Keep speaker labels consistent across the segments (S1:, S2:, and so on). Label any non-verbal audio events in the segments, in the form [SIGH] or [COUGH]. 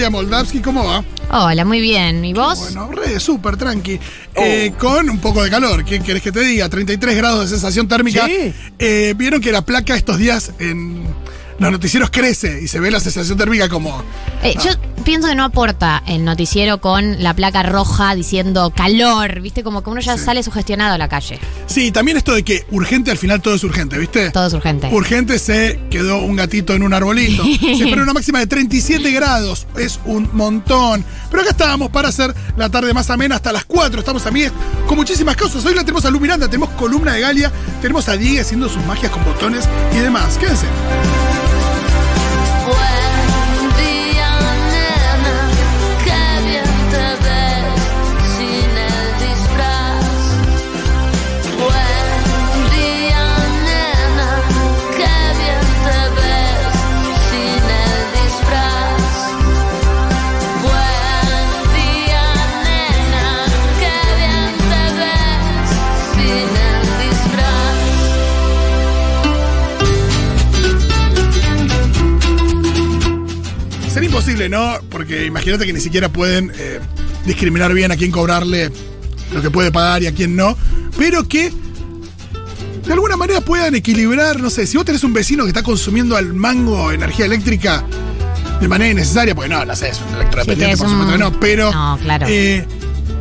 S1: Galia Moldavsky. ¿Cómo va?
S2: Hola, muy bien. ¿Y vos?
S1: Bueno, re, súper tranqui. Eh, con un poco de calor. ¿Qué querés que te diga? 33 grados de sensación térmica.
S3: Sí.
S1: Eh, Vieron que la placa estos días en los noticieros crece y se ve la sensación térmica como.
S2: Eh, Yo pienso que no aporta el noticiero con la placa roja diciendo calor, ¿viste? Como que uno ya sale sugestionado a la calle.
S1: Sí, también esto de que urgente al final todo es urgente, ¿viste?
S2: Todo es urgente.
S1: Urgente se quedó un gatito en un arbolito. [LAUGHS] Se espera una máxima de 37 grados. Es un montón. Pero acá estábamos para hacer la tarde más amena hasta las 4. Estamos a mí con muchísimas cosas. Hoy la tenemos a Lu Miranda, tenemos columna de Galia, tenemos a Diego haciendo sus magias con botones y demás. Quédense. ¿No? Porque imagínate que ni siquiera pueden eh, discriminar bien a quién cobrarle lo que puede pagar y a quién no. Pero que de alguna manera puedan equilibrar, no sé, si vos tenés un vecino que está consumiendo al mango energía eléctrica de manera innecesaria, pues no, no sé, es un electrodependiente,
S2: Sí,
S1: por supuesto que no, pero.
S2: No, claro.
S1: eh,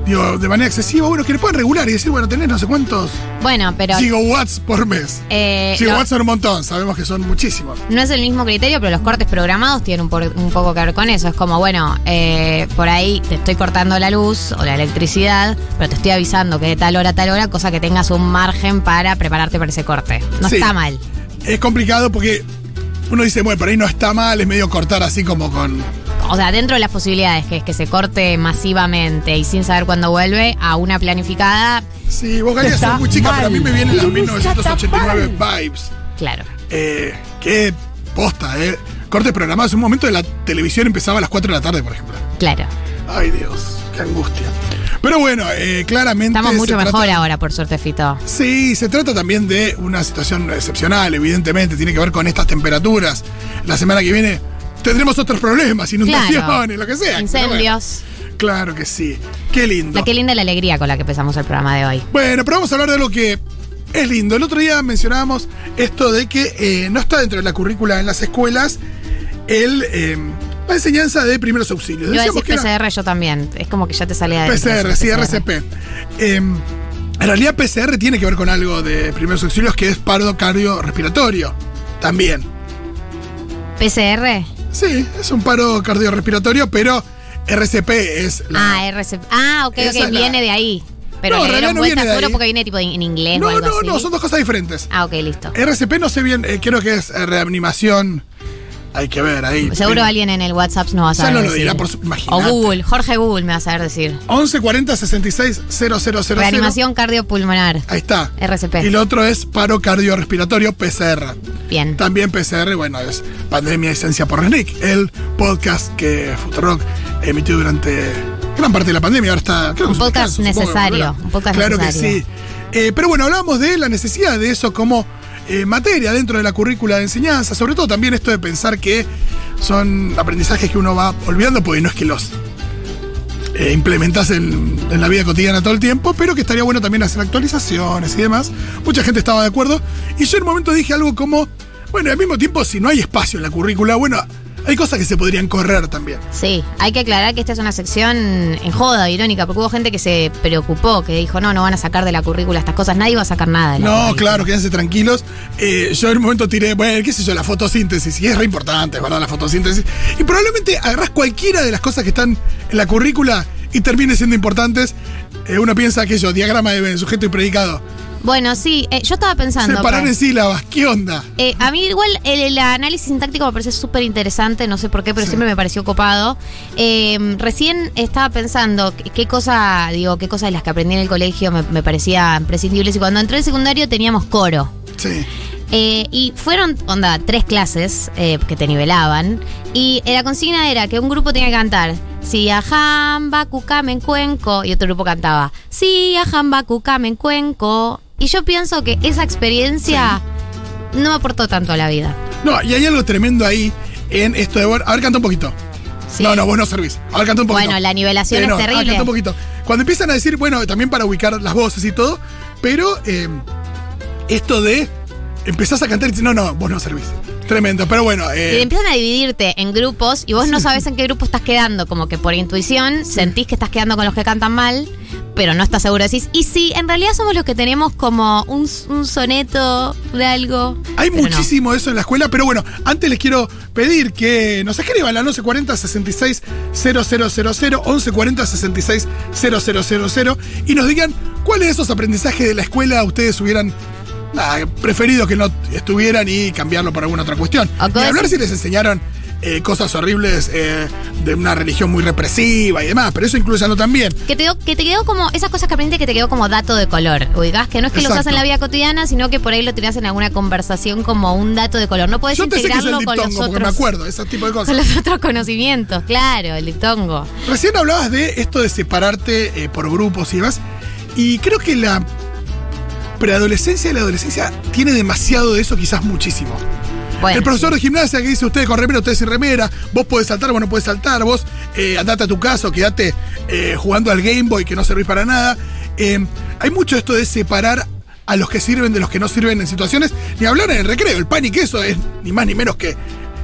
S1: digo, de manera excesiva, bueno, que le puedan regular y decir, bueno, tenés no sé cuántos
S2: Bueno, pero
S1: gigawatts por mes.
S2: eh,
S1: Gigawatts son un montón, sabemos que son muchísimos.
S2: no es el mismo criterio, pero los cortes programados tienen un, por- un poco que ver con eso. Es como, bueno, eh, por ahí te estoy cortando la luz o la electricidad, pero te estoy avisando que de tal hora a tal hora, cosa que tengas un margen para prepararte para ese corte. No
S1: Sí.
S2: está mal.
S1: Es complicado porque uno dice, bueno, por ahí no está mal, es medio cortar así como con.
S2: O sea, dentro de las posibilidades que es que se corte masivamente y sin saber cuándo vuelve a una planificada,
S1: Sí, vos Galia sos muy chica, pero a mí me vienen las
S3: mal.
S1: 1989 vibes.
S2: claro.
S1: Eh, qué posta, ¿eh? Cortes programados. En un momento de la televisión empezaba a las 4 de la tarde, por ejemplo.
S2: Claro.
S1: Ay, Dios, qué angustia. Pero bueno, eh, claramente.
S2: Estamos mucho mejor
S1: trata-
S2: ahora, por suerte, Fito.
S1: Sí, se trata también de una situación excepcional, evidentemente. Tiene que ver con estas temperaturas. La semana que viene tendremos otros problemas, inundaciones,
S2: Claro.
S1: lo que sea.
S2: Incendios.
S1: bueno, claro que sí. Qué lindo.
S2: La qué linda la alegría con la que empezamos el programa de hoy.
S1: Bueno, pero vamos a hablar de lo que es lindo. El otro día mencionábamos esto de que eh, no está dentro de la currícula en las escuelas el, eh, la enseñanza de primeros auxilios.
S2: Decir
S1: que era
S2: PCR yo también. Es como que ya te salía de
S1: PCR, sí, RCP. Eh, en realidad PCR tiene que ver con algo de primeros auxilios que es paro cardiorrespiratorio. También.
S2: PCR.
S1: Sí, es un paro cardiorrespiratorio, pero RCP es la...
S2: Ah, RCP. Ah, ok,
S1: Esa
S2: ok,
S1: es la-
S2: viene de ahí. Pero
S1: No, en
S2: le
S1: realidad
S2: dieron
S1: no
S2: vuelta
S1: viene de
S2: seguro
S1: ahí.
S2: porque viene tipo en en inglés o
S1: no,
S2: algo
S1: no,
S2: así.
S1: no, son dos cosas diferentes.
S2: Ah, ok, listo.
S1: RCP no sé bien, eh, creo que es eh, reanimación. Hay que ver ahí.
S2: Seguro alguien en el WhatsApp nos va a
S1: Ya
S2: saber
S1: no lo
S2: decir.
S1: dirá por su-
S2: O. Google, Jorge Google me va a saber decir.
S1: 11 40 66 000.
S2: Reanimación cardiopulmonar.
S1: Ahí está.
S2: RCP.
S1: Y el otro es paro cardiorrespiratorio PCR.
S2: Bien.
S1: También PCR, bueno, es Pandemia y Ciencia por Resnick, el podcast que Futurock emitió durante gran parte de la pandemia. Ahora está. creo que
S2: Un podcast necesario, un podcast
S1: claro
S2: necesario.
S1: que sí. Eh, pero bueno, hablamos de la necesidad de eso como eh, materia dentro de la currícula de enseñanza, sobre todo también esto de pensar que son aprendizajes que uno va olvidando, porque no es que los eh, implementas en, en la vida cotidiana todo el tiempo, pero que estaría bueno también hacer actualizaciones y demás. Mucha gente estaba de acuerdo. Y yo en un momento dije algo como, bueno, al mismo tiempo, si no hay espacio en la currícula, bueno, hay cosas que se podrían correr también.
S2: Sí, hay que aclarar que esta es una sección en joda, irónica, porque hubo gente que se preocupó, que dijo, no, no van a sacar de la currícula estas cosas, nadie va a sacar nada. de la
S1: No,
S2: currícula.
S1: claro, quédense tranquilos. Eh, yo en un momento tiré, bueno, qué sé yo, la fotosíntesis, y es re importante, ¿verdad? La fotosíntesis. Y probablemente agarrás cualquiera de las cosas que están en la currícula y termine siendo importantes. Eh, uno piensa que yo, diagrama de sujeto y predicado.
S2: Bueno, sí, eh, yo estaba pensando.
S1: Separar en sílabas, ¿qué onda?
S2: Eh, a mí igual el, el análisis sintáctico me parece súper interesante, no sé por qué, pero
S1: Sí.
S2: siempre me pareció copado. Eh, recién estaba pensando qué cosa, digo, qué cosas de las que aprendí en el colegio me, me parecían prescindibles y cuando entré al secundario teníamos coro.
S1: Sí.
S2: Eh, y fueron, onda, tres clases eh, que te nivelaban. Y eh, la consigna era que un grupo tenía que cantar Si a jamba cucamen cuenco. Y otro grupo cantaba Si a jamba cucamen cuenco. Y yo pienso que esa experiencia no me aportó tanto a la vida.
S1: No, y hay algo tremendo ahí en esto de. A ver, canta un poquito.
S2: Sí.
S1: No, no, vos no servís. A ver, canta un poquito.
S2: Bueno, la nivelación
S1: Eh,
S2: es
S1: ah,
S2: terrible.
S1: canta un poquito. Cuando empiezan a decir, bueno, también para ubicar las voces y todo, pero eh, esto de. Empezás a cantar y dices, no, no, vos no servís. Tremendo, pero bueno.
S2: Y
S1: Eh,
S2: empiezan a dividirte en grupos y vos no sabes en qué grupo estás quedando, como que por intuición sentís que estás quedando con los que cantan mal, pero no estás seguro. Decís, y sí, en realidad somos los que tenemos como un, un soneto de algo.
S1: Hay
S2: no.
S1: muchísimo de eso en la escuela, pero bueno, antes les quiero pedir que nos escriban al 1140 66 000, 1140 66 000 y nos digan cuáles de esos aprendizajes de la escuela ustedes hubieran nada, preferido que no estuvieran y cambiarlo por alguna otra cuestión.
S2: O
S1: Ni
S2: cosas-
S1: hablar si les enseñaron eh, cosas horribles eh, de una religión muy represiva y demás, pero eso incluyanlo también.
S2: Que te, que te quedó como, esas cosas que aprendiste que te quedó como dato de color. Ubicás que no es que lo usas
S1: Exacto.
S2: en la vida cotidiana, sino que por ahí lo tirás en alguna conversación como un dato de color. No podés
S1: Yo te sé que es el
S2: integrarlo con los
S1: me
S2: otros.
S1: acuerdo, ese tipo de cosas.
S2: Con los otros conocimientos, claro, el diptongo.
S1: Recién hablabas de esto de separarte eh, por grupos y demás. Y creo que la preadolescencia y la adolescencia tiene demasiado de eso, quizás muchísimo.
S2: Bueno,
S1: el profesor
S2: sí.
S1: de gimnasia que dice ustedes con remera, ustedes sin remera, vos podés saltar, vos no podés saltar, vos eh, andate a tu casa quedate eh, jugando al Game Boy que no servís para nada. Eh, hay mucho esto de separar a los que sirven de los que no sirven en situaciones, ni hablar en el recreo. El pan y queso es ni más ni menos que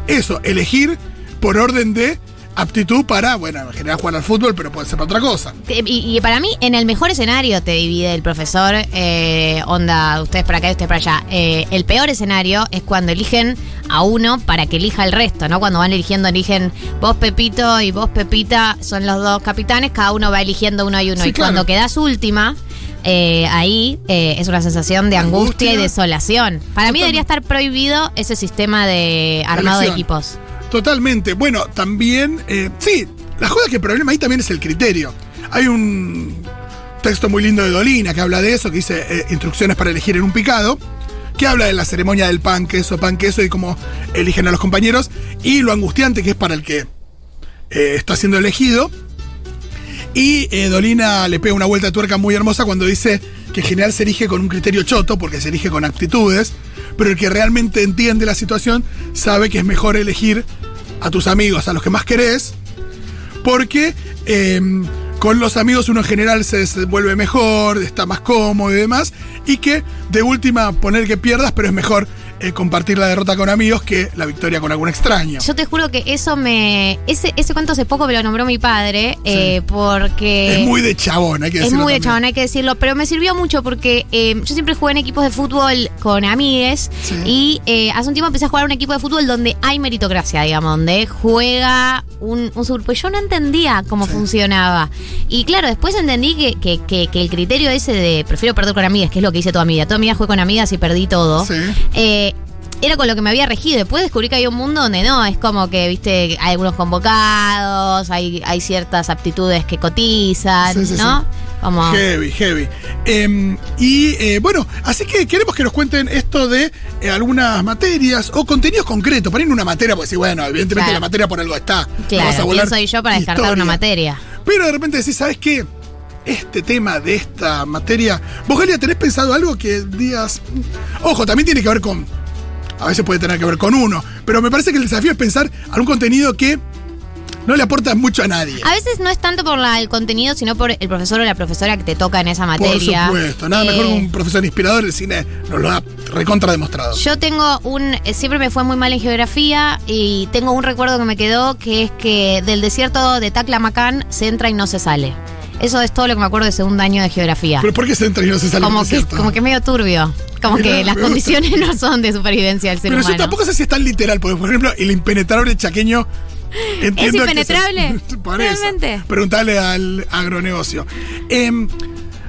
S1: eso, elegir por orden de aptitud para, bueno, en general jugar al fútbol, pero puede ser para otra cosa.
S2: Y, y para mí, en el mejor escenario te divide el profesor, eh, onda, ustedes para acá y ustedes para allá. Eh, el peor escenario es cuando eligen a uno para que elija el resto, ¿no? Cuando van eligiendo, eligen vos Pepito y vos Pepita, son los dos capitanes, cada uno va eligiendo uno y uno.
S1: Sí,
S2: y
S1: claro.
S2: cuando quedas última, eh, ahí eh, es una sensación de angustia, y desolación. Para mí debería estar prohibido ese sistema de armado de equipos.
S1: Totalmente. Bueno, también, eh, sí, la joda que el problema ahí también es el criterio. Hay un texto muy lindo de Dolina que habla de eso, que dice eh, instrucciones para elegir en un picado, que habla de la ceremonia del pan, queso, pan, queso y cómo eligen a los compañeros, y lo angustiante que es para el que eh, está siendo elegido. Y Dolina le pega una vuelta de tuerca muy hermosa cuando dice que en general se elige con un criterio choto, porque se elige con aptitudes, pero el que realmente entiende la situación sabe que es mejor elegir a tus amigos, a los que más querés, porque eh, con los amigos uno en general se desenvuelve mejor, está más cómodo y demás, y que de última poner que pierdas, pero es mejor eh, compartir la derrota con amigos que la victoria con algún extraño.
S2: Yo te juro que eso me. Ese, ese cuento hace poco me lo nombró mi padre, eh, porque.
S1: es muy de chabón, hay que
S2: Es
S1: decirlo.
S2: muy de chabón, hay que decirlo, pero me sirvió mucho porque eh, yo siempre jugué en equipos de fútbol con amigues
S1: Sí.
S2: y eh, hace un tiempo empecé a jugar un equipo de fútbol donde hay meritocracia, digamos, donde juega un, un subgrupo. Y yo no entendía cómo
S1: Sí.
S2: funcionaba. Y claro, después entendí que, que- que- que el criterio ese de prefiero perder con amigas, que es lo que hice toda mi vida. Toda mi vida jugué con amigas y perdí todo.
S1: Sí.
S2: Eh, era con lo que me había regido. Después descubrí que hay un mundo donde no, es como que, viste, hay algunos convocados, hay, hay ciertas aptitudes que cotizan,
S1: Sí, sí,
S2: ¿no?
S1: sí.
S2: Como.
S1: Heavy, heavy. Em, y eh, bueno, así que queremos que nos cuenten esto de eh, algunas materias o contenidos concretos. Ponen una materia, pues sí, bueno, evidentemente
S2: Claro.
S1: la materia por algo está.
S2: Claro,
S1: vas a
S2: ¿quién
S1: volar
S2: soy yo para descartar
S1: historia.
S2: una materia?
S1: Pero de repente decís, ¿sabes qué? Este tema de esta materia. ¿Vos, Galia, tenés pensado algo que digas. mm, Ojo, también tiene que ver con. A veces puede tener que ver con uno. Pero me parece que el desafío es pensar algún contenido que no le aporta mucho a nadie.
S2: A veces no es tanto por la- el contenido, sino por el profesor o la profesora que te toca en esa
S1: Por
S2: materia.
S1: supuesto, nada
S2: Eh,
S1: mejor que un profesor inspirador, el cine nos lo ha recontra demostrado.
S2: Yo tengo un. eh, Siempre me fue muy mal en geografía y tengo un recuerdo que me quedó que es que del desierto de Taclamacán se entra y no se sale. Eso es todo lo que me acuerdo de segundo año de geografía.
S1: Pero ¿por qué se entra y no se sale
S2: como, que, como que medio turbio. Como
S1: Mirá,
S2: que las
S1: gusta.
S2: condiciones no son de supervivencia del ser
S1: Pero yo
S2: humano.
S1: tampoco sé si es tan literal, porque por ejemplo, el impenetrable chaqueño. entiendo que
S2: impenetrable? [LAUGHS]
S1: se- eso.
S2: ¿Realmente?
S1: Preguntale al agronegocio. Em,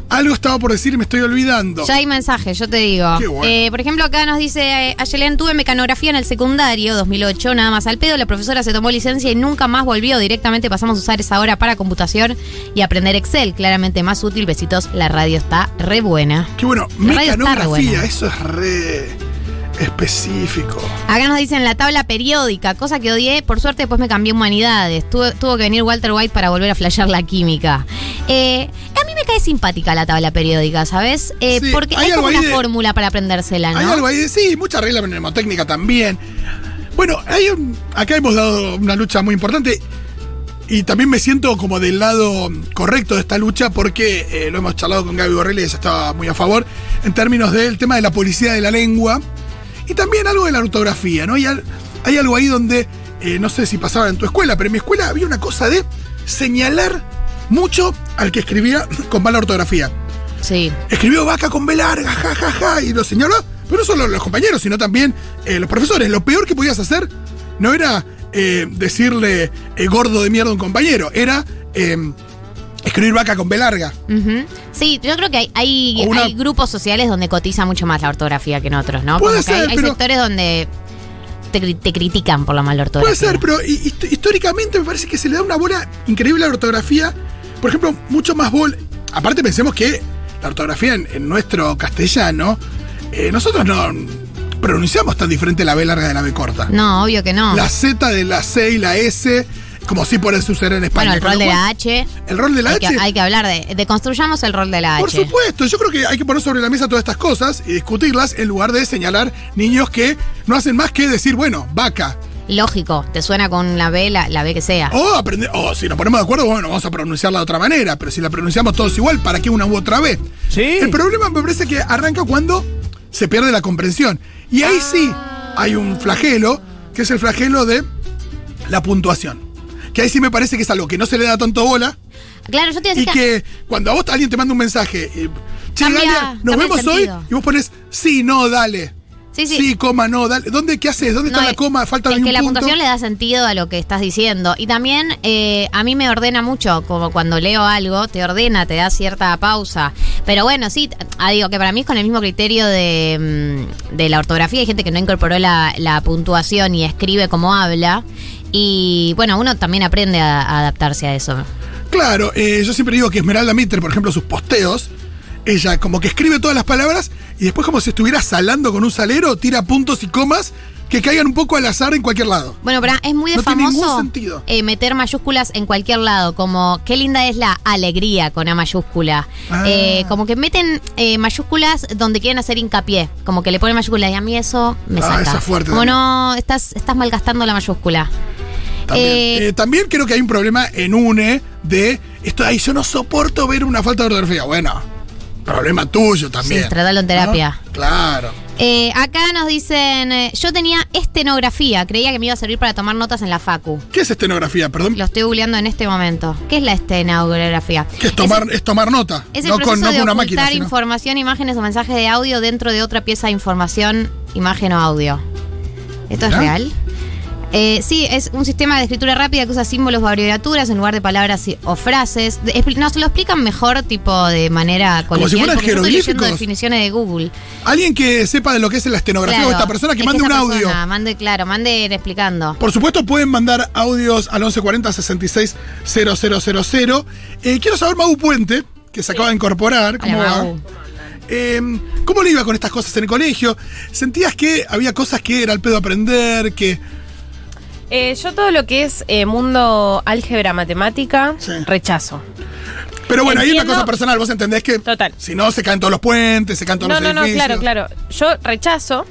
S1: algo estaba por decir y me estoy olvidando.
S2: Ya hay mensajes, yo te digo.
S1: Qué bueno.
S2: Eh, por ejemplo, acá nos dice eh, Ayelen, tuve mecanografía en el secundario, 2008, nada más al pedo. La profesora se tomó licencia y nunca más volvió. Directamente pasamos a usar esa hora para computación y aprender Excel. Claramente más útil. Besitos, la radio está re buena.
S1: Qué bueno,
S2: La
S1: mecanografía,
S2: buena.
S1: eso es re. Específico.
S2: Acá nos dicen la tabla periódica, cosa que odié. Por suerte, después me cambié humanidades. Tuvo, tuvo que venir Walter White para volver a flashear la química. Eh, a mí me cae simpática la tabla periódica, ¿sabes? Eh,
S1: Sí,
S2: porque
S1: hay
S2: hay, como una
S1: de-
S2: fórmula para aprendérsela, ¿no?
S1: Hay algo ahí, de- sí, mucha regla mnemotécnica también. Bueno, hay un- acá hemos dado una lucha muy importante y también me siento como del lado correcto de esta lucha porque eh, lo hemos charlado con Gaby Borrelli, ella estaba muy a favor, en términos del tema de la policía de la lengua y también algo de la ortografía, ¿no? Y al- hay algo ahí donde, eh, no sé si pasaba en tu escuela, pero en mi escuela había una cosa de señalar mucho al que escribía [LAUGHS] con mala ortografía
S2: Sí.
S1: escribió vaca con B larga, ja, ja, ja, y lo señaló. Pero no solo los compañeros, sino también eh, los profesores. Lo peor que podías hacer no era eh, decirle gordo de mierda a un compañero, era eh, escribir vaca con B larga.
S2: Sí, yo creo que hay, hay,
S1: O una-
S2: hay grupos sociales donde cotiza mucho más la ortografía que en otros, ¿no?
S1: Puede
S2: Como que hay-
S1: ser,
S2: hay,
S1: pero-
S2: sectores donde te, cri- te critican por la mala ortografía.
S1: Puede ser, pero hi- hist- históricamente me parece que se le da una bola increíble a la ortografía. Por ejemplo, mucho más bola. Aparte, pensemos que la ortografía en, en nuestro castellano, eh, nosotros no pronunciamos tan diferente la B larga de la B corta.
S2: No, obvio que no.
S1: La Z de la C y la S, como si puede suceder en España.
S2: bueno, el rol de la H.
S1: El rol de la
S2: hay,
S1: H.
S2: que, hay que hablar de. Deconstruyamos el rol de la
S1: Por
S2: H.
S1: supuesto, yo creo que hay que poner sobre la mesa todas estas cosas y discutirlas en lugar de señalar niños que no hacen más que decir, bueno, vaca.
S2: Lógico, te suena con la B, la, la B que sea.
S1: O aprender, o si nos ponemos de acuerdo, bueno, vamos a pronunciarla de otra manera, pero si la pronunciamos todos igual, ¿para qué una u otra vez?
S3: Sí.
S1: El problema me parece que arranca cuando se pierde la comprensión. Y ahí sí hay un flagelo, que es el flagelo de la puntuación. Que ahí sí me parece que es algo que no se le da tanto bola
S2: Claro, yo te iba a
S1: y que cuando a vos alguien te manda un mensaje, eh, che,
S2: Cambia-
S1: Galia, nos vemos hoy, y vos pones sí, no, dale.
S2: Sí, sí.
S1: coma, no, dale. ¿Dónde, qué haces? ¿Dónde
S2: No,
S1: está la
S2: es-
S1: coma? Falta
S2: es que
S1: un
S2: la
S1: punto.
S2: puntuación le da sentido a lo que estás diciendo. Y también eh, a mí me ordena mucho, como cuando leo algo, te ordena, te da cierta pausa. Pero bueno, sí, ah, digo que para mí es con el mismo criterio de, mm, de la ortografía. Hay gente que no incorporó la, la puntuación y escribe como habla. Y bueno, uno también aprende a, a adaptarse a eso.
S1: Claro, eh, yo siempre digo que Esmeralda Mitre, por ejemplo, sus posteos, ella como que escribe todas las palabras y después como si estuviera salando con un salero, tira puntos y comas que caigan un poco al azar en cualquier lado.
S2: Bueno, pero es muy de
S1: No
S2: famoso eh, meter mayúsculas en cualquier lado, como qué linda es la alegría con A mayúscula.
S1: Ah.
S2: Eh, como que meten eh, mayúsculas donde quieren hacer hincapié, como que le ponen mayúsculas y a mí eso me
S1: Ah,
S2: saca.
S1: esa es fuerte
S2: como
S1: también.
S2: no, estás, estás malgastando la mayúscula.
S1: También.
S2: Eh,
S1: Eh, también creo que hay un problema en UNE de esto, ay, yo no soporto ver una falta de ortografía. Bueno, problema tuyo también.
S2: Sí, tratalo en
S1: ¿no?
S2: terapia.
S1: Claro.
S2: Eh, acá nos dicen, eh, yo tenía estenografía, creía que me iba a servir para tomar notas en la facu.
S1: ¿Qué es estenografía? Perdón.
S2: Lo estoy googleando en este momento. ¿Qué es la estenografía?
S1: ¿Qué es tomar, es tomar nota?
S2: Es el
S1: no
S2: proceso
S1: con, no
S2: de
S1: con una máquina. sino-
S2: información, imágenes o mensajes de audio dentro de otra pieza de información, imagen o audio. ¿Esto es real? Eh, sí, es un sistema de escritura rápida que usa símbolos o abreviaturas en lugar de palabras y- o frases. De- Nos lo explican mejor, tipo de manera
S1: Como si fueran jeroglíficos.
S2: definiciones de Google.
S1: Alguien que sepa de lo que es la estenografía
S2: Claro,
S1: o esta persona que
S2: es
S1: mande un audio.
S2: mande, claro, mande explicando.
S1: Por supuesto, pueden mandar audios al 1140 66 0000. Eh, quiero saber, Mau Puente, que se acaba de incorporar. ¿Cómo
S2: Hola,
S1: va?
S2: Mau.
S1: Eh, ¿Cómo le iba con estas cosas en el colegio? ¿Sentías que había cosas que era el pedo aprender? Que.
S4: Eh, yo todo lo que es eh, mundo álgebra matemática,
S1: Sí.
S4: rechazo.
S1: Pero bueno, ahí hay una
S4: Entiendo.
S1: cosa personal. Vos entendés que.
S4: Total.
S1: Si no, se caen todos los puentes, se caen todos
S4: No,
S1: los
S4: no, no,
S1: edificios.
S4: claro, claro. Yo rechazo.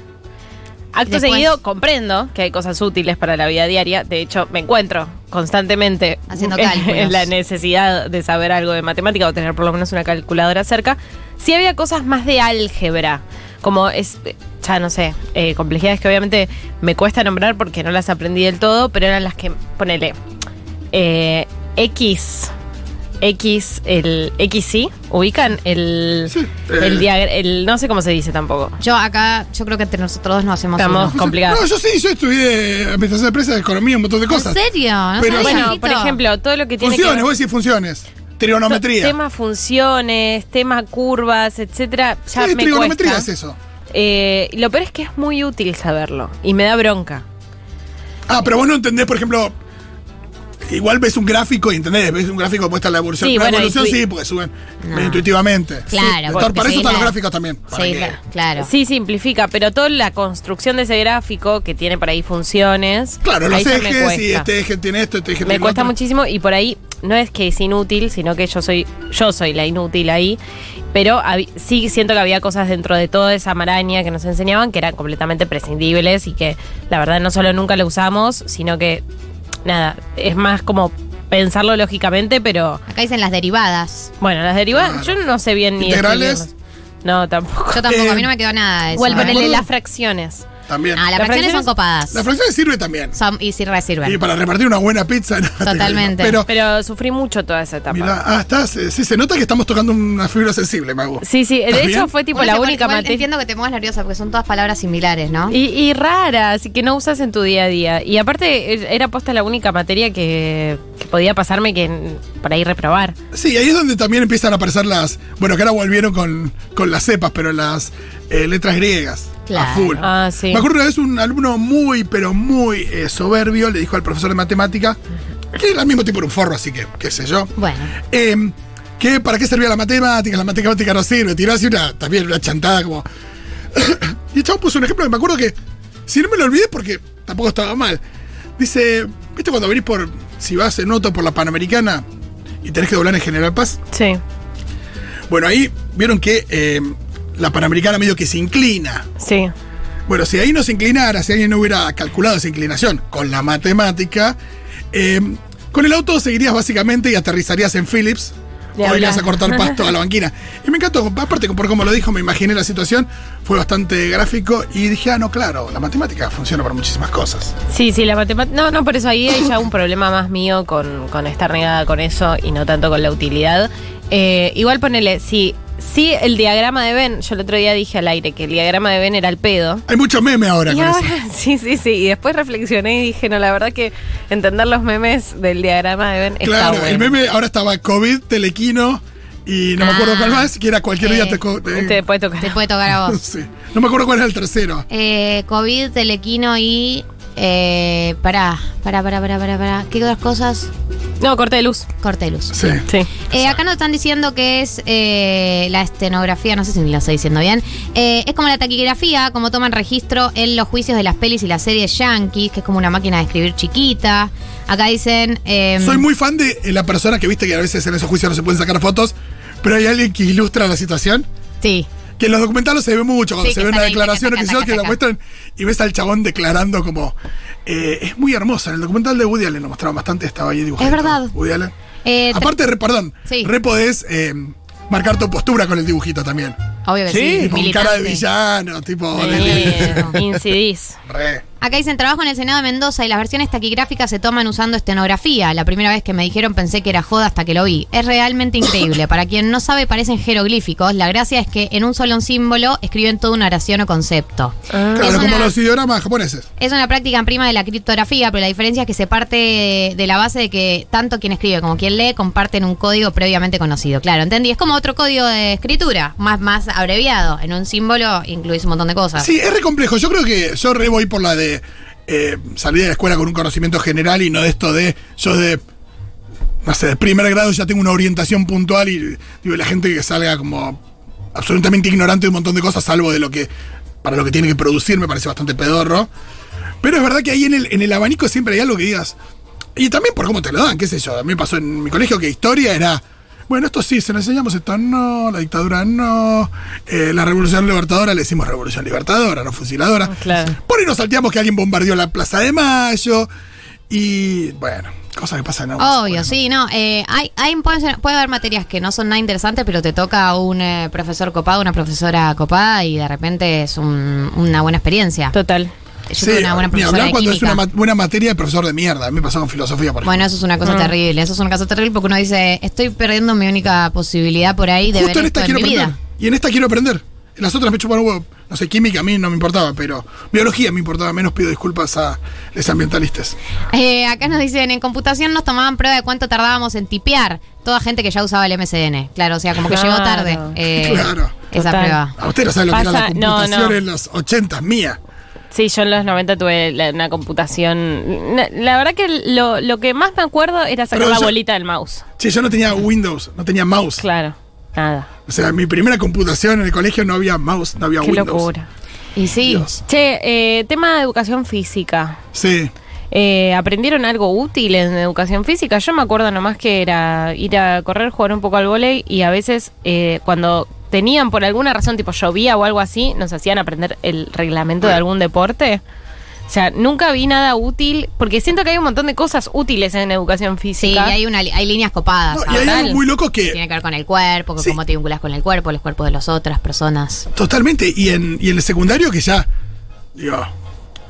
S4: Acto
S2: Después-
S4: seguido comprendo que hay cosas útiles para la vida diaria. De hecho, me encuentro constantemente
S2: Haciendo [LAUGHS]
S4: en-
S2: cálculos.
S4: en la necesidad de saber algo de matemática o tener por lo menos una calculadora cerca. Sí había cosas más de álgebra, como es, ya no sé, eh, complejidades que obviamente me cuesta nombrar porque no las aprendí del todo, pero eran las que, ponele, eh, X, X, el XY, ubican el,
S1: Sí,
S4: el,
S1: eh.
S4: diagra- el, no sé cómo se dice tampoco.
S2: Yo acá, yo creo que entre nosotros dos no hacemos
S4: Estamos
S2: uno.
S4: complicados.
S1: No, yo sí, yo estudié administración de empresas, economía, un montón de cosas.
S2: ¿En serio? ¿No
S1: Pero-
S4: Bueno, por ejemplo, todo lo que tiene
S1: Funciones,
S4: que
S1: vos decís funciones. Trigonometría.
S4: Tema funciones, tema curvas, etcétera, ya
S1: sí,
S4: me
S1: trigonometría
S4: cuesta.
S1: es eso.
S4: Eh, lo peor es que es muy útil saberlo y me da bronca.
S1: Ah, pero vos no entendés, por ejemplo, igual ves un gráfico y entendés, ves un gráfico que muestra la evolución.
S4: Sí,
S1: la
S4: bueno,
S1: evolución sí, porque suben
S2: No.
S1: intuitivamente.
S2: Claro,
S1: Sí,
S2: porque
S1: para eso están los gráficos también.
S2: Sí, claro, claro.
S4: Sí, simplifica, pero toda la construcción de ese gráfico que tiene por ahí funciones.
S1: Claro, los
S4: me
S1: ejes y
S4: cuesta.
S1: este eje tiene esto, este eje
S4: Me
S1: tiene
S4: cuesta
S1: lo otro.
S4: muchísimo y por ahí no es que es inútil, sino que yo soy yo soy la inútil ahí. Pero sí siento que había cosas dentro de toda esa maraña que nos enseñaban que eran completamente prescindibles y que la verdad no solo nunca lo usamos, sino que nada, es más como pensarlo lógicamente, pero
S2: Acá dicen las derivadas.
S4: bueno, las derivadas,
S1: Claro.
S4: yo no sé bien ni
S1: ¿Integrales?
S4: No, tampoco.
S2: Yo tampoco,
S1: Eh,
S2: a mí no me quedó nada de eso.
S4: O el
S2: ¿eh?
S4: ponerle
S1: acuerdo?
S4: las fracciones.
S1: También.
S2: Ah, las
S4: Las
S2: fracciones son
S4: fracciones-
S2: copadas.
S1: La fracción sirve también.
S2: Son, y sirve, sirven.
S1: Y para repartir una buena pizza. no, [LAUGHS]
S2: Totalmente.
S1: Pero,
S4: Pero sufrí mucho toda esa etapa.
S1: ah, estás, eh, sí, se nota que estamos tocando una fibra sensible, Mago.
S4: Sí, sí, de
S1: ¿Estás
S4: hecho
S1: bien?
S4: fue tipo la única materia.
S2: Entiendo que te pongas nerviosa porque son todas palabras similares, ¿no?
S4: Y, y raras, y que no usas en tu día a día. Y aparte, eh, era posta la única materia que, que podía pasarme que por ahí reprobar.
S1: Sí, ahí es donde también empiezan a aparecer las. Bueno, que ahora volvieron con, con las cepas, pero las eh, letras griegas.
S2: Claro.
S1: A full.
S4: Ah, sí.
S1: Me acuerdo una vez un alumno muy, pero muy eh, soberbio le dijo al profesor de matemática, que era al mismo tipo era un forro, así que, qué sé yo.
S2: Bueno.
S1: eh, que para qué servía la matemática, la matemática no sirve, tiró así una, también una chantada como. [COUGHS] y el chavo puso un ejemplo que me acuerdo que, si no me lo olvidé porque tampoco estaba mal, dice, ¿viste cuando venís por, si vas en auto por la Panamericana y tenés que doblar en General Paz?
S4: Sí,
S1: Bueno, ahí vieron que eh, la Panamericana medio que se inclina.
S4: sí.
S1: Bueno, si ahí no se inclinara, si alguien no hubiera calculado esa inclinación con la matemática, eh, con el auto seguirías básicamente y aterrizarías en Phillips. O irías a cortar pasto a la [LAUGHS] banquina. Y me encantó, aparte por como lo dijo, me imaginé la situación, fue bastante gráfico y dije, ah, no, claro, la matemática funciona para muchísimas cosas.
S4: Sí, sí, la matemática. No, no, por eso ahí hay ya un problema más mío con, con estar negada con eso y no tanto con la utilidad. Eh, igual ponele, sí, sí, el diagrama de Venn, yo el otro día dije al aire que el diagrama de Venn era el pedo.
S1: Hay mucho meme ahora
S4: Y
S1: con
S4: ahora,
S1: eso. [LAUGHS]
S4: sí, sí, sí. Y después reflexioné y dije, no, la verdad que entender los memes del diagrama de está
S1: Claro,
S4: bueno.
S1: el meme ahora estaba COVID, Telequino y no me acuerdo
S2: Ah.
S1: cuál más, que era cualquier día
S2: Eh,
S1: te, co- te-
S4: Te puede tocar.
S2: Te puede tocar a [LAUGHS] vos.
S1: Sí. No me acuerdo cuál era el tercero.
S2: Eh, COVID, Telequino y. Eh, pará, pará, pará, pará, pará, pará. ¿Qué otras cosas?
S4: No, corte de luz.
S2: Cortelus.
S1: Sí.
S4: Sí.
S2: Eh, acá nos están diciendo que es eh, la estenografía, no sé si lo estoy diciendo bien. Eh, es como la taquigrafía, como toman registro en los juicios de las pelis y las series yankees, que es como una máquina de escribir chiquita. Acá dicen. eh,
S1: Soy muy fan de eh, la persona que viste que a veces en esos juicios no se pueden sacar fotos, pero hay alguien que ilustra la situación.
S2: Sí.
S1: Que en los documentales se ve mucho, cuando
S2: Sí,
S1: se
S2: que
S1: ve una declaración
S2: taca,
S1: oficial
S2: taca,
S1: que la muestran y ves al chabón declarando como. eh, es muy hermosa. En el documental de Woody Allen lo mostraron bastante, estaba ahí dibujado.
S2: Es verdad.
S1: Woody Allen.
S2: Eh, te-
S1: Aparte, re- perdón,
S2: Sí.
S1: re podés eh, marcar tu postura con el dibujito también.
S2: Obvio que
S4: Sí,
S2: sí.
S1: con cara de villano, tipo.
S4: Eh, [LAUGHS] incidís.
S1: re.
S2: Acá dicen trabajo en el Senado de Mendoza y las versiones taquigráficas se toman usando estenografía. La primera vez que me dijeron pensé que era joda hasta que lo vi. Es realmente increíble. Para quien no sabe, parecen jeroglíficos. La gracia es que en un solo símbolo escriben toda una oración o concepto.
S1: Claro,
S2: Es
S1: como
S2: una-
S1: los ideogramas japoneses.
S2: Es una práctica prima de la criptografía, pero la diferencia es que se parte de la base de que tanto quien escribe como quien lee comparten un código previamente conocido. Claro, entendí. Es como otro código de escritura, más, más abreviado. En un símbolo incluís un montón de cosas.
S1: Sí, es re complejo. Yo creo que yo re voy por la de eh, salir de la escuela con un conocimiento general y no de esto de yo de no sé, de primer grado ya tengo una orientación puntual y digo, la gente que salga como absolutamente ignorante de un montón de cosas, salvo de lo que para lo que tiene que producir, me parece bastante pedorro. Pero es verdad que ahí en el, en el abanico siempre hay algo que digas. Y también por cómo te lo dan, qué sé yo. A mí me pasó en mi colegio que historia era. Bueno, esto sí, se lo enseñamos, esto no, la dictadura no, eh, la revolución libertadora le decimos revolución libertadora, no fusiladora.
S4: Claro.
S1: Por ahí nos salteamos que alguien bombardeó la Plaza de Mayo. Y bueno, cosas que pasan en
S2: Obvio, sí, no. eh, hay, hay, puede, ser- puede haber materias que no son nada interesantes, pero te toca un eh, profesor copado, una profesora copada y de repente es un- una buena experiencia.
S4: Total.
S2: Yo
S1: Sí,
S2: tuve una buena profesora
S1: hablar
S2: de
S1: cuando es una ma- buena materia de profesor de mierda. A mí me pasó con filosofía, por ejemplo.
S2: Bueno, eso es una cosa
S4: Mm.
S2: terrible. Eso es un caso terrible porque uno dice, estoy perdiendo mi única posibilidad por ahí de
S1: Justo
S2: ver
S1: en
S2: esto
S1: esta
S2: en
S1: quiero
S2: mi
S1: aprender.
S2: vida.
S1: Y en esta quiero aprender. En las otras me chupan un huevo. No sé, química a mí no me importaba, pero biología me importaba menos. Pido disculpas a los ambientalistas.
S2: Eh, acá nos dicen, en computación nos tomaban prueba de cuánto tardábamos en tipear. Toda gente que ya usaba el MSN. Claro, o sea, como que
S4: Claro.
S2: llegó tarde eh,
S1: Claro.
S2: esa
S4: Total.
S2: prueba.
S1: A usted no sabe lo que era la
S4: no,
S1: computación
S4: no.
S1: en los 80 mía.
S4: Sí, yo en los 90 tuve la- una computación. La, la verdad que lo, lo que más me acuerdo era sacar
S1: Pero
S4: la
S1: yo-
S4: bolita del mouse.
S1: Che, yo no tenía Windows, no tenía mouse.
S4: Claro, nada.
S1: O sea, mi primera computación en el colegio no había mouse, no había
S4: Qué
S1: Windows.
S4: locura.
S2: Y sí.
S1: Dios.
S4: Che, eh, tema de educación física.
S1: Sí.
S4: Eh, ¿Aprendieron algo útil en educación física? Yo me acuerdo nomás que era ir a correr, jugar un poco al vóley y a veces eh, cuando tenían por alguna razón, tipo llovía o algo así, nos hacían aprender el reglamento de algún deporte. O sea, nunca vi nada útil, porque siento que hay un montón de cosas útiles en educación
S2: Sí,
S4: física.
S2: hay, una, hay líneas copadas.
S1: No, y hay algo muy loco que.
S2: Tiene que ver con el cuerpo, con
S1: Sí.
S2: cómo te vinculas con el cuerpo, los cuerpos de las otras personas.
S1: Totalmente. Y en, y en el secundario que ya. Digo.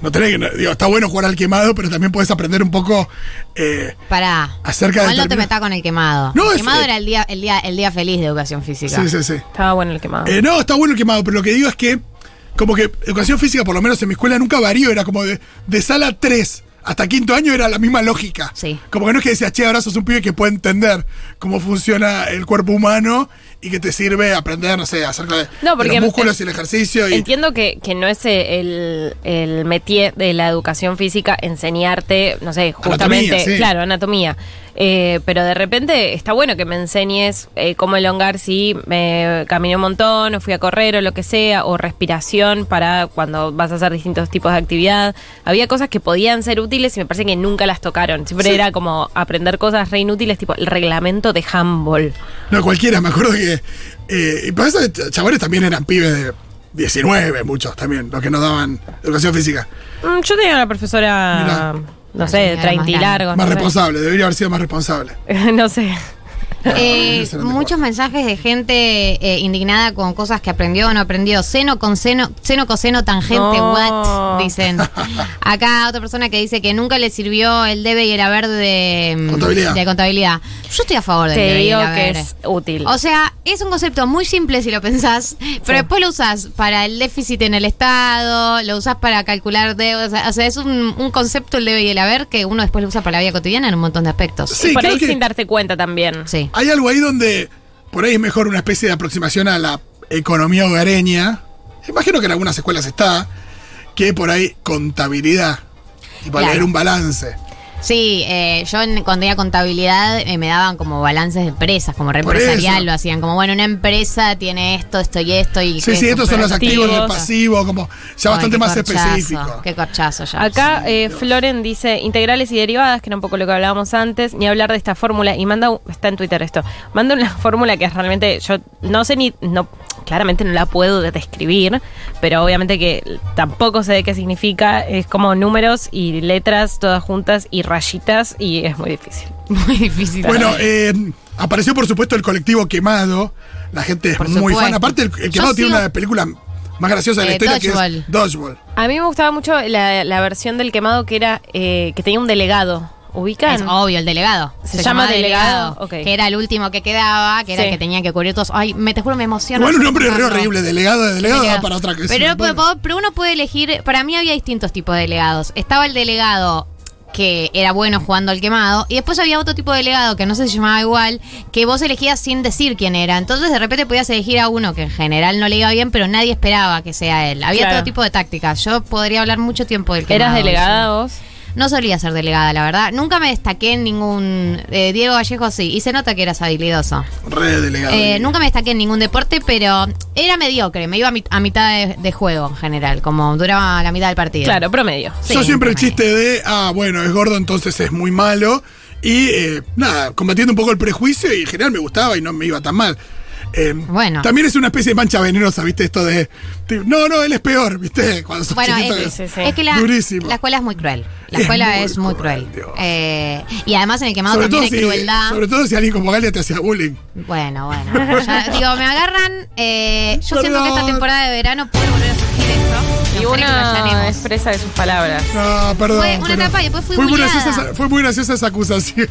S1: No tenés que. Digo, está bueno jugar al quemado, pero también puedes aprender un poco. eh,
S2: Pará.
S1: Acerca de
S2: Igual no te metas con el quemado.
S1: No,
S2: el
S1: es-
S2: quemado
S1: eh,
S2: era el día, el, día, el día feliz de educación física.
S1: sí, sí, sí.
S4: Estaba bueno el quemado.
S1: Eh, no, está bueno el quemado, pero lo que digo es que. Como que educación física, por lo menos en mi escuela, nunca varió. Era como de, de sala 3 hasta quinto año era la misma lógica.
S2: Sí.
S1: Como que no es que decías, che, ahora sos un pibe que puede entender cómo funciona el cuerpo humano y que te sirve aprender, no sé, acerca de,
S4: No,
S1: de
S4: porque
S1: los músculos
S4: en-
S1: y el ejercicio. Y,
S4: Entiendo que, que no es el, el métier de la educación física enseñarte, no sé, justamente,
S1: Anatomía, sí.
S4: claro, anatomía. Eh, pero de repente está bueno que me enseñes eh, cómo elongar si me caminé un montón, o fui a correr o lo que sea, o respiración para cuando vas a hacer distintos tipos de actividad. Había cosas que podían ser útiles y me parece que nunca las tocaron. Siempre
S1: Sí.
S4: era como aprender cosas re inútiles, tipo el reglamento de handball.
S1: No, cualquiera, me acuerdo que. Eh, y para eso, ch- chavales también eran pibes de 19, muchos también, los que nos daban educación física.
S4: Mm, yo tenía una profesora,
S1: Mirá.
S4: No sé, de
S2: señora
S4: 30 y largos.
S1: Más
S4: no sé.
S1: responsable, debería haber sido más responsable. [LAUGHS]
S4: no sé. [LAUGHS]
S2: Eh, muchos mensajes de gente eh, indignada con cosas que aprendió o no aprendió. Seno con seno, seno coseno tangente,
S4: No.
S2: what? Dicen. [LAUGHS] Acá otra persona que dice que nunca le sirvió el debe y el haber de mm,
S1: Contabilidad.
S2: de contabilidad. Yo estoy a favor del
S4: Te
S2: debe y
S4: digo
S2: el
S4: que
S2: haber.
S4: es útil.
S2: O sea, es un concepto muy simple si lo pensás, pero después lo usás para el déficit en el Estado, lo usás para calcular deudas, o sea, es un, un concepto el debe y el haber que uno después lo usa para la vida cotidiana en un montón de aspectos.
S1: Sí,
S4: y por ahí
S1: que-
S4: sin darte cuenta también.
S2: Sí.
S1: Hay algo ahí donde por ahí es mejor una especie de aproximación a la economía hogareña. Imagino que en algunas escuelas está, que por ahí contabilidad. Y para
S2: Claro.
S1: leer un balance.
S2: Sí, eh, yo en- cuando tenía contabilidad eh, me daban como balances de empresas, como re
S1: Por
S2: empresarial,
S1: eso.
S2: lo hacían como, bueno, una empresa tiene esto, esto y esto. Y
S1: Sí, sí, estos son los activos,
S4: activos.
S1: el pasivo, como ya
S2: Ay,
S1: bastante más
S2: corchazo,
S1: específico.
S2: Qué corchazo ya.
S4: Acá eh, Floren dice integrales y derivadas, que era un poco lo que hablábamos antes, ni hablar de esta fórmula. Y manda, un- está en Twitter esto, manda una [LAUGHS] fórmula que es realmente, yo no sé ni, no, claramente no la puedo describir, pero obviamente que tampoco sé de qué significa. Es como números y letras todas juntas y rayitas y es muy difícil. [LAUGHS]
S2: Muy difícil.
S1: Bueno, eh, apareció por supuesto el colectivo Quemado. La gente es
S2: Por
S1: muy
S2: supuesto.
S1: fan. Aparte, el, el
S2: Yo
S1: Quemado tiene
S2: sigo-
S1: una películas más graciosas de la
S2: Eh,
S1: historia que es Dodgeball.
S4: A mí me gustaba mucho la, la versión del quemado que era, eh, que tenía un delegado. ¿Ubican?
S2: Es obvio, el delegado.
S4: Se llama delegado.
S2: Que era el último que quedaba, que era
S4: Sí.
S2: el que tenía que cubrir todos. Ay, me te juro, me emociona.
S1: Igual un nombre re horrible, delegado de delegado,
S2: Delegado.
S1: para otra que
S2: pero,
S1: sí,
S2: pero-
S1: bueno.
S2: pero uno puede elegir. Para mí había distintos tipos de delegados. Estaba el delegado que era bueno jugando al quemado. Y después había otro tipo de delegado que no se llamaba igual, que vos elegías sin decir quién era. Entonces de repente podías elegir a uno que en general no le iba bien, pero nadie esperaba que sea él. Había
S4: Claro.
S2: todo tipo de tácticas. Yo podría hablar mucho tiempo del quemado.
S4: ¿Eras delegada
S2: sí.
S4: vos?
S2: No solía ser delegada, la verdad. Nunca me destaqué en ningún. eh, Diego Vallejo sí, y se nota que eras habilidoso.
S1: Re delegado.
S2: Eh, nunca me destaqué en ningún deporte, pero era mediocre. Me iba a, mi- a mitad de, de juego en general, como duraba la mitad del partido.
S4: Claro, promedio.
S2: Sí,
S1: Yo siempre el chiste de, ah, bueno, es gordo, entonces es muy malo. Y eh, nada, combatiendo un poco el prejuicio y en general me gustaba y no me iba tan mal. Eh,
S2: Bueno.
S1: También es una especie de mancha venenosa, ¿viste? Esto de, no, no, él es peor, ¿viste? Cuando sos
S2: Bueno, es,
S1: es-
S2: que la,
S1: Durísimo.
S2: la escuela es muy cruel. La
S1: Es
S2: escuela es muy
S1: cruel.
S2: Eh, y además en el quemado
S1: sobre,
S2: también hay
S1: si,
S2: crueldad.
S1: sobre todo si alguien como Galia te hacía bullying.
S2: Bueno, bueno. [LAUGHS] Digo, me agarran. eh, yo siento que esta temporada de verano puede volver a surgir esto.
S4: Y una
S2: allanemos.
S4: expresa de sus palabras.
S1: No, perdón.
S2: Fue una etapa y después fui
S1: fue muy, graciosa esa, fue muy graciosa esa acusación.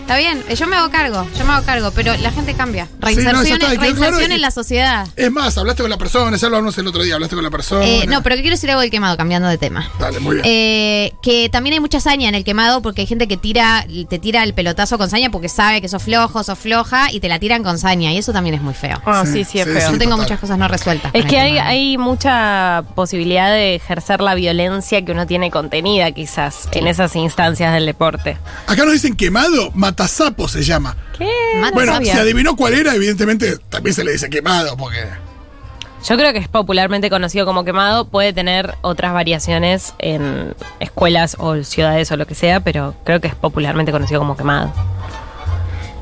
S2: Está bien, eh, yo me hago cargo, yo me hago cargo, pero la gente cambia.
S1: Sí, no,
S2: Reinserción,
S1: está, y quedó
S2: reinserción
S1: claro y-
S2: en la sociedad.
S1: es más, hablaste con la persona, ya lo hablamos el otro día, hablaste con la persona.
S2: Eh, no, pero que quiero decir algo del quemado, cambiando de tema.
S1: Dale, muy bien.
S2: Eh, que también hay mucha saña en el quemado porque hay gente que tira, te tira el pelotazo con saña porque sabe que sos flojo, sos floja y te la tiran con saña y eso también es muy feo.
S4: Ah,
S1: Sí,
S4: sí, sí, es
S1: sí,
S4: feo.
S2: Yo tengo
S1: total.
S2: muchas cosas no resueltas.
S4: Es
S2: con
S4: que hay,
S2: quemado.
S4: hay mucha posibilidad de ejercer la violencia que uno tiene contenida quizás en esas instancias del deporte.
S1: Acá nos dicen quemado, matasapo se llama.
S4: ¿Qué?
S2: Mata-
S1: Bueno,
S2: sabía.
S1: se adivinó cuál era, evidentemente también se le dice quemado, porque.
S4: Yo creo que es popularmente conocido como quemado, puede tener otras variaciones en escuelas o ciudades o lo que sea, pero creo que es popularmente conocido como quemado.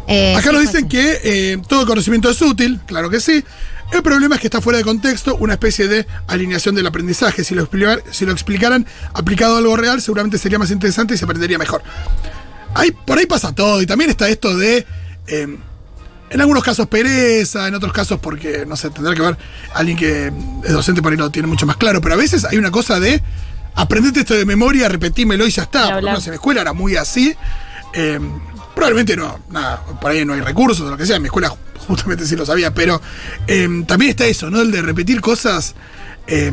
S2: Eh,
S1: Acá
S2: sí,
S1: nos dicen
S2: sí.
S1: que eh, todo conocimiento es útil, claro que sí. El problema es que está fuera de contexto, una especie de alineación del aprendizaje. Si lo, explicar- si lo explicaran aplicado a algo real, seguramente sería más interesante y se aprendería mejor. Ahí, por ahí pasa todo, y también está esto de. eh, en algunos casos pereza, en otros casos porque, no sé, tendrá que ver alguien que es docente por ahí lo tiene mucho más claro, pero a veces hay una cosa de aprendete esto de memoria, repetímelo y ya está. Por lo menos en la escuela era muy así. Eh, probablemente no, nada, por ahí no hay recursos o lo que sea. En mi escuela justamente sí lo sabía, pero eh, también está eso, ¿no? El de repetir cosas eh,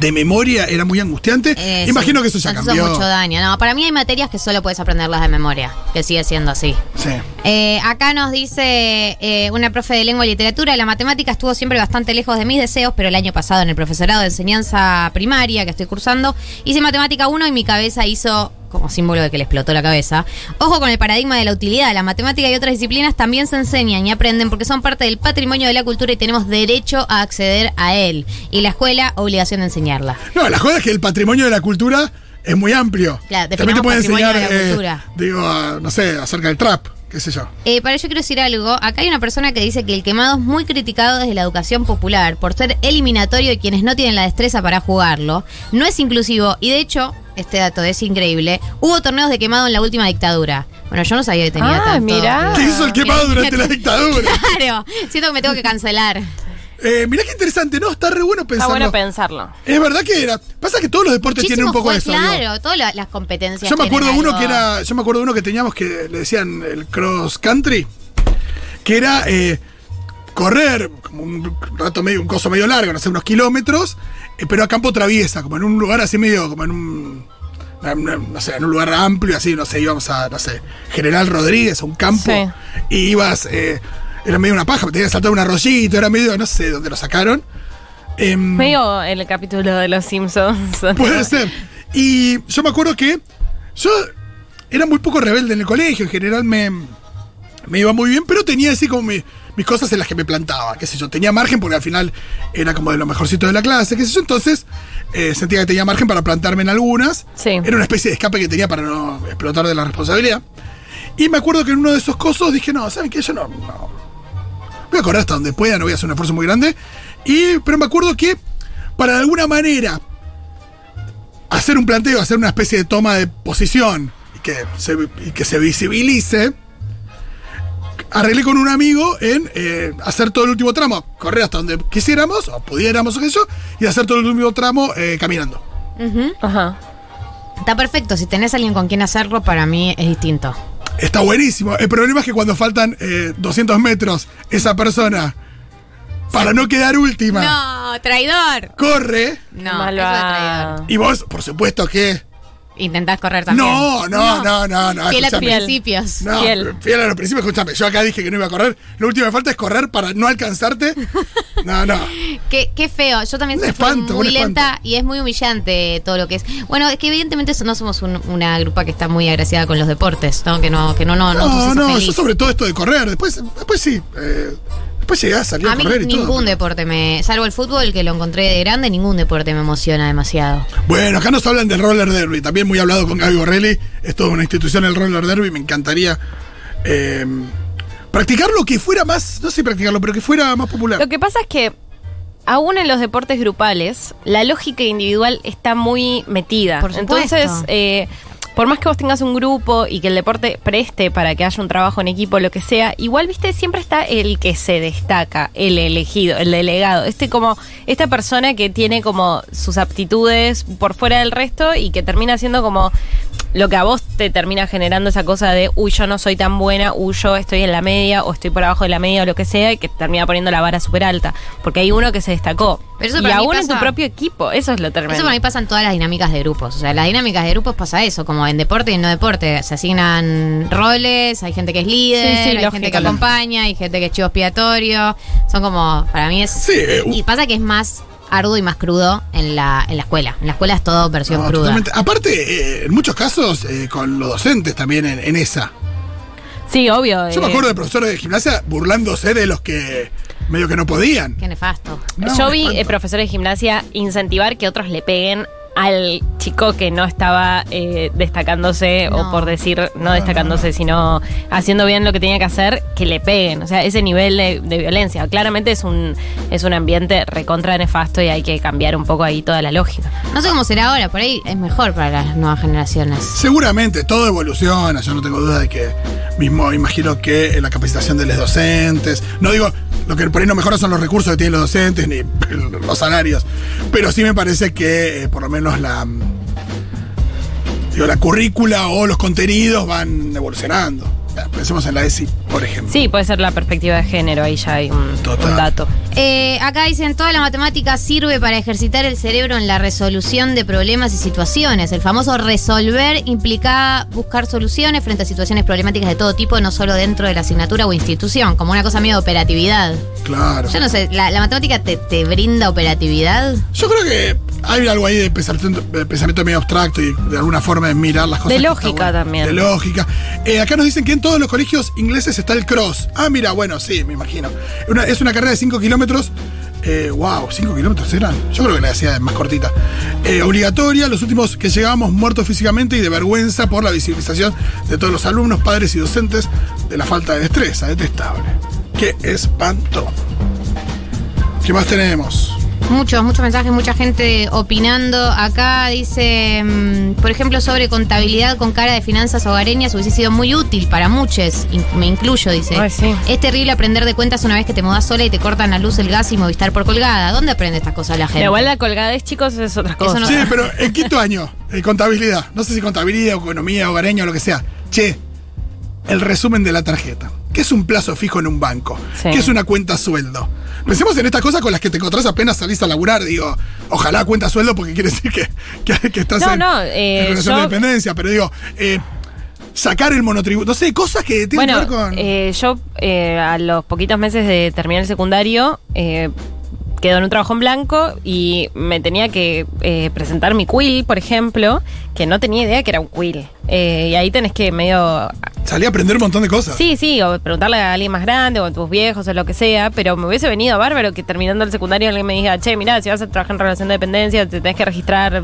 S1: de memoria era muy angustiante.
S2: Eh,
S1: Imagino
S2: sí,
S1: que eso ya
S2: nos hizo
S1: cambió.
S2: mucho daño. No, para mí hay materias que solo puedes aprenderlas de memoria, que sigue siendo así.
S1: Sí.
S2: Eh, acá nos dice eh, una profe de lengua y literatura, la matemática estuvo siempre bastante lejos de mis deseos, pero el año pasado en el profesorado de enseñanza primaria que estoy cursando, hice matemática 1 y mi cabeza hizo como símbolo de que le explotó la cabeza. Ojo con el paradigma de la utilidad. La matemática y otras disciplinas también se enseñan y aprenden porque son parte del patrimonio de la cultura y tenemos derecho a acceder a él. Y la escuela, obligación de enseñarla.
S1: No, la joda es que el patrimonio de la cultura es muy amplio.
S2: Claro,
S1: También te pueden enseñar,
S2: de la
S1: eh,
S2: cultura.
S1: digo, no sé, acerca del trap, qué sé yo.
S2: Eh, para ello quiero decir algo. Acá hay una persona que dice que el quemado es muy criticado desde la educación popular por ser eliminatorio de quienes no tienen la destreza para jugarlo. No es inclusivo y de hecho, este dato es increíble, hubo torneos de quemado en la última dictadura. Bueno, yo no sabía que tenía
S4: Ah,
S2: tanto.
S4: mirá.
S1: ¿Qué hizo el quemado durante la [LAUGHS] dictadura?
S2: Claro, siento que me tengo que cancelar.
S1: Eh, mirá qué interesante, ¿no? Está re bueno
S4: Está
S1: pensarlo.
S4: bueno pensarlo.
S1: es verdad que era. Pasa que todos los deportes tienen un poco
S2: fue,
S1: eso.
S2: Claro, todas la- las competencias.
S1: Yo me acuerdo uno
S2: algo.
S1: que era. Yo me acuerdo uno que teníamos que le decían el cross country. Que era eh, correr como un rato medio, un coso medio largo, no sé, unos kilómetros, eh, pero a campo traviesa, como en un lugar así medio, como en un. no sé, en un lugar amplio, así, no sé, íbamos a, no sé, General Rodríguez, a un campo,
S4: Sí.
S1: y ibas, eh, era medio una paja, tenías que saltar un arroyito, era medio, no sé dónde lo sacaron. Em,
S4: Medio el capítulo de Los Simpsons.
S1: Puede ser. Y yo me acuerdo que yo era muy poco rebelde en el colegio, en general me, me iba muy bien, pero tenía así como mi- mis cosas en las que me plantaba, qué sé yo, tenía margen porque al final era como de lo mejorcito de la clase, qué sé yo, entonces eh, sentía que tenía margen para plantarme en algunas.
S4: Sí.
S1: Era una especie de escape que tenía para no explotar de la responsabilidad. Y me acuerdo que en uno de esos cosos dije, no, ¿saben qué? Yo no, no. Voy a correr hasta donde pueda, no voy a hacer un esfuerzo muy grande. Y, pero me acuerdo que para de alguna manera hacer un planteo, hacer una especie de toma de posición y que se, y que se visibilice, arreglé con un amigo en eh, hacer todo el último tramo, correr hasta donde quisiéramos, o pudiéramos o qué sé yo, y hacer todo el último tramo eh, caminando.
S4: Ajá.
S2: Está perfecto. Si tenés alguien con quien hacerlo, para mí es distinto.
S1: Está buenísimo. El problema es que cuando faltan eh, 200 metros, esa persona, para no quedar última,
S2: No, traidor.
S1: corre,
S2: No, eso
S4: Malvado.
S2: es traidor.
S1: y vos, por supuesto que...
S2: Intentás correr también.
S1: No, no, no, no, no.
S2: Fiel a
S1: escúchame.
S2: principios.
S1: No,
S4: Fiel.
S1: fiel. a los principios, escúchame. Yo acá dije que no iba a correr. Lo último que me falta es correr para no alcanzarte. No, no. [LAUGHS]
S2: Qué, qué feo. Yo también
S1: Un
S2: soy
S1: espanto,
S2: muy lenta
S1: espanto.
S2: y es muy humillante todo lo que es. Bueno, es que evidentemente no somos un- una grupa que está muy agraciada con los deportes, ¿no? Que no, que no, no, no,
S1: No, no, yo sobre todo esto de correr. Después, después sí. eh, después llegué a a,
S2: A mí
S1: correr y todo.
S2: ningún deporte me. Salvo el fútbol, que lo encontré de grande, ningún deporte me emociona demasiado.
S1: Bueno, acá nos hablan del roller derby. También muy hablado con Gaby Borrelli. Es toda una institución el roller derby. Me encantaría eh, practicar lo que fuera más. No sé practicarlo, pero que fuera más popular.
S4: Lo que pasa es que aún en los deportes grupales, la lógica individual está muy metida.
S2: Por supuesto.
S4: Entonces, eh, por más que vos tengas un grupo y que el deporte preste para que haya un trabajo en equipo, lo que sea, igual, viste, siempre está el que se destaca, el elegido, el delegado. Este como, esta persona que tiene como sus aptitudes por fuera del resto y que termina siendo como lo que a vos te termina generando esa cosa de, uy, yo no soy tan buena, uy, yo estoy en la media o estoy por abajo de la media o lo que sea, y que termina poniendo la vara súper alta. Porque hay uno que se destacó.
S2: Pero eso
S4: y aún en tu
S2: pasa-
S4: propio equipo, eso es lo tremendo.
S2: Eso para mí pasa en todas las dinámicas de grupos. O sea, las dinámicas de grupos pasa eso, como en deporte y en no deporte. Se asignan roles, hay gente que es líder,
S4: Sí, sí,
S2: hay
S4: lógico.
S2: gente que acompaña, hay gente que es chivo expiatorio. Son como, para mí es.
S1: Sí, eh,
S2: y pasa que es más arduo y más crudo en la, en la escuela. En la escuela es todo versión
S1: No,
S2: cruda.
S1: totalmente. Aparte, eh, en muchos casos, eh, con los docentes también en, en esa.
S4: Sí, obvio.
S1: Yo me
S4: eh,
S1: acuerdo de profesores de gimnasia burlándose de los que medio que no podían.
S2: Qué nefasto.
S1: No,
S4: Yo vi eh, profesores de gimnasia incentivar que otros le peguen al chico que no estaba eh, destacándose,
S2: No.
S4: o por decir no destacándose, sino haciendo bien lo que tenía que hacer, que le peguen. O sea, ese nivel de, de violencia. Claramente es un, es un ambiente recontra nefasto y hay que cambiar un poco ahí toda la lógica.
S2: No sé cómo será ahora, por ahí es mejor para las nuevas generaciones.
S1: Seguramente todo evoluciona, yo no tengo duda de que mismo imagino que en la capacitación de los docentes, no digo, lo que por ahí no mejora son los recursos que tienen los docentes ni los salarios, pero sí me parece que eh, por lo menos la mm, digo, la currícula o los contenidos van evolucionando. Pensemos en la ESI, por ejemplo.
S4: Sí, puede ser la perspectiva de género, ahí ya hay un,
S1: Total.
S4: un dato.
S2: Eh, acá dicen, toda la matemática sirve para ejercitar el cerebro en la resolución de problemas y situaciones. El famoso resolver implica buscar soluciones frente a situaciones problemáticas de todo tipo, no solo dentro de la asignatura o institución, como una cosa medio de operatividad.
S1: Claro.
S2: Yo no sé, ¿la, la matemática te, te brinda operatividad?
S1: Yo creo que hay algo ahí de pensamiento, de pensamiento medio abstracto y de alguna forma de mirar las cosas.
S4: De lógica
S1: bueno.
S4: también.
S1: De lógica. Eh, acá nos dicen que en todos los colegios ingleses está el cross. Ah, mira, bueno, sí, me imagino. Una- es una carrera de 5 kilómetros. Eh, wow, 5 kilómetros eran. Yo creo que la hacía más cortita. Eh, obligatoria, los últimos que llegábamos muertos físicamente y de vergüenza por la visibilización de todos los alumnos, padres y docentes de la falta de destreza. Detestable. Qué espanto. ¿Qué más tenemos?
S2: Muchos, muchos mensajes, mucha gente opinando. Acá dice, mm, por ejemplo, sobre contabilidad con cara de finanzas hogareñas hubiese sido muy útil para muchos, me incluyo, dice.
S4: Ay, sí.
S2: Es terrible aprender de cuentas una vez que te mudas sola y te cortan la luz, el gas y Movistar por colgada. ¿Dónde aprende estas cosas la gente?
S4: Pero igual la colgadez, chicos, es otra cosa.
S2: no-
S1: Sí, pero en quinto año, eh, contabilidad. No sé si contabilidad o economía hogareña o lo que sea. Che, el resumen de la tarjeta. ¿Qué es un plazo fijo en un banco?
S4: Sí.
S1: ¿Qué es una cuenta sueldo? Pensemos en estas cosas con las que te encontrás apenas salís a laburar. Digo, ojalá cuenta sueldo porque quiere decir que, que- que estás
S4: No,
S1: en,
S4: no, eh,
S1: en relación
S4: yo-
S1: de dependencia. Pero digo, eh, sacar el monotributo. No sé, cosas que tienen
S4: Bueno,
S1: que ver con.
S4: eh, yo a los poquitos meses de terminar el secundario quedo en un trabajo en blanco y me tenía que eh, presentar mi quill, por ejemplo, que no tenía idea que era un quill. Eh, y ahí tenés que medio...
S1: Salí a aprender un montón de cosas.
S4: Sí, sí, o preguntarle a alguien más grande o a tus viejos o lo que sea, pero me hubiese venido bárbaro que terminando el secundario alguien me diga, che, mirá, si vas a trabajar en relación de dependencia, te tenés que registrar,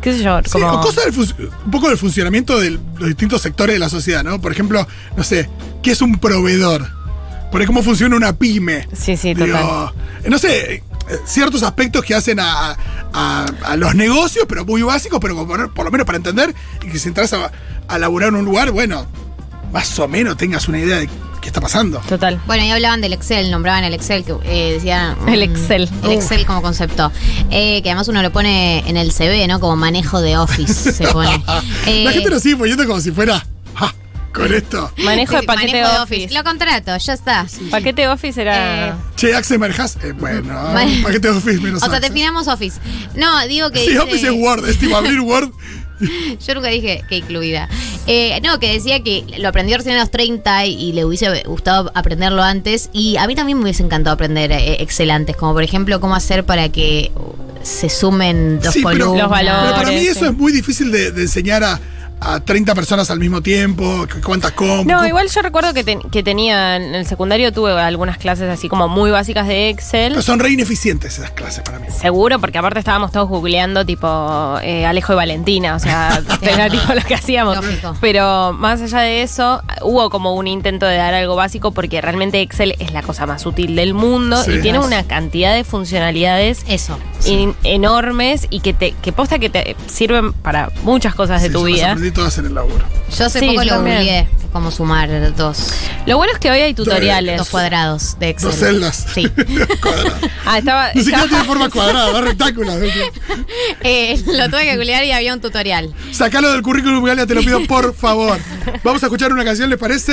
S4: qué sé yo,
S1: Sí,
S4: como...
S1: o cosas del un poco del funcionamiento de los distintos sectores de la sociedad, ¿no? Por ejemplo, no sé, ¿qué es un proveedor? Por ahí, cómo funciona una pyme.
S4: Sí, sí,
S1: Digo,
S4: total.
S1: no sé, ciertos aspectos que hacen a, a- a los negocios, pero muy básicos, pero por, por lo menos para entender, y que si entras a, a laburar en un lugar, bueno, más o menos tengas una idea de qué está pasando.
S4: Total.
S2: Bueno, y hablaban del Excel, nombraban el Excel, que eh, decían... [LAUGHS]
S4: El
S2: mm,
S4: Excel.
S2: El Excel como concepto. Eh, que además uno lo pone en el CV, ¿no? Como manejo de Office se pone. Eh, [LAUGHS]
S1: La gente lo sigue poniendo como si fuera, "Ja, con esto.
S4: Manejo
S2: sí,
S4: de paquete
S2: manejo de
S4: Office.
S2: Lo contrato, ya está.
S4: Paquete Office era...
S2: Eh,
S1: Che, Axel Merjas, eh, bueno, [LAUGHS] paquete de Office menos
S2: O sea, definamos Office. No, digo que.
S1: Sí,
S2: dice-
S1: Office es Word, es tipo abrir Word. [LAUGHS]
S2: Yo nunca dije que incluida. Eh, no, que decía que lo aprendió recién a los 30 y, y le hubiese gustado aprenderlo antes. Y a mí también me hubiese encantado aprender eh, Excel antes. Como por ejemplo, cómo hacer para que se sumen dos
S1: Sí, pero-
S2: columnas.
S4: Los valores.
S1: Pero para mí eso
S4: sí.
S1: es muy difícil de, de enseñar a, a 30 personas al mismo tiempo, cuántas com.
S4: No, igual yo recuerdo que, que tenía en el secundario tuve algunas clases así como muy básicas de Excel.
S1: Pero son re ineficientes esas clases para mí.
S4: Seguro, porque aparte estábamos todos googleando tipo eh, Alejo y Valentina, o sea, [LAUGHS] [LAUGHS] era tipo lo que hacíamos.
S2: Lógico.
S4: Pero más allá de eso, hubo como un intento de dar algo básico porque realmente Excel es la cosa más útil del mundo
S1: Sí.
S4: y tiene una cantidad de funcionalidades
S2: Eso.
S4: enormes y que te que posta que te sirven para muchas cosas de
S1: Sí,
S4: tu
S1: yo las
S4: vida.
S1: Aprendí todas en el laburo.
S2: Yo hace
S4: Sí,
S2: poco
S4: yo
S2: lo
S4: también.
S2: googleé cómo sumar dos,
S4: Lo bueno es que hoy hay tutoriales.
S2: dos cuadrados de Excel.
S1: Dos celdas.
S2: Sí. [LAUGHS] [LAUGHS]
S4: Ah, estaba.
S1: Ni siquiera tiene forma cuadrada, da rectángulos. [LAUGHS]
S2: Eh, lo tuve que googlear y había un tutorial.
S1: Sacalo del currículum, Galia, te lo pido por favor. Vamos a escuchar una canción, ¿les parece?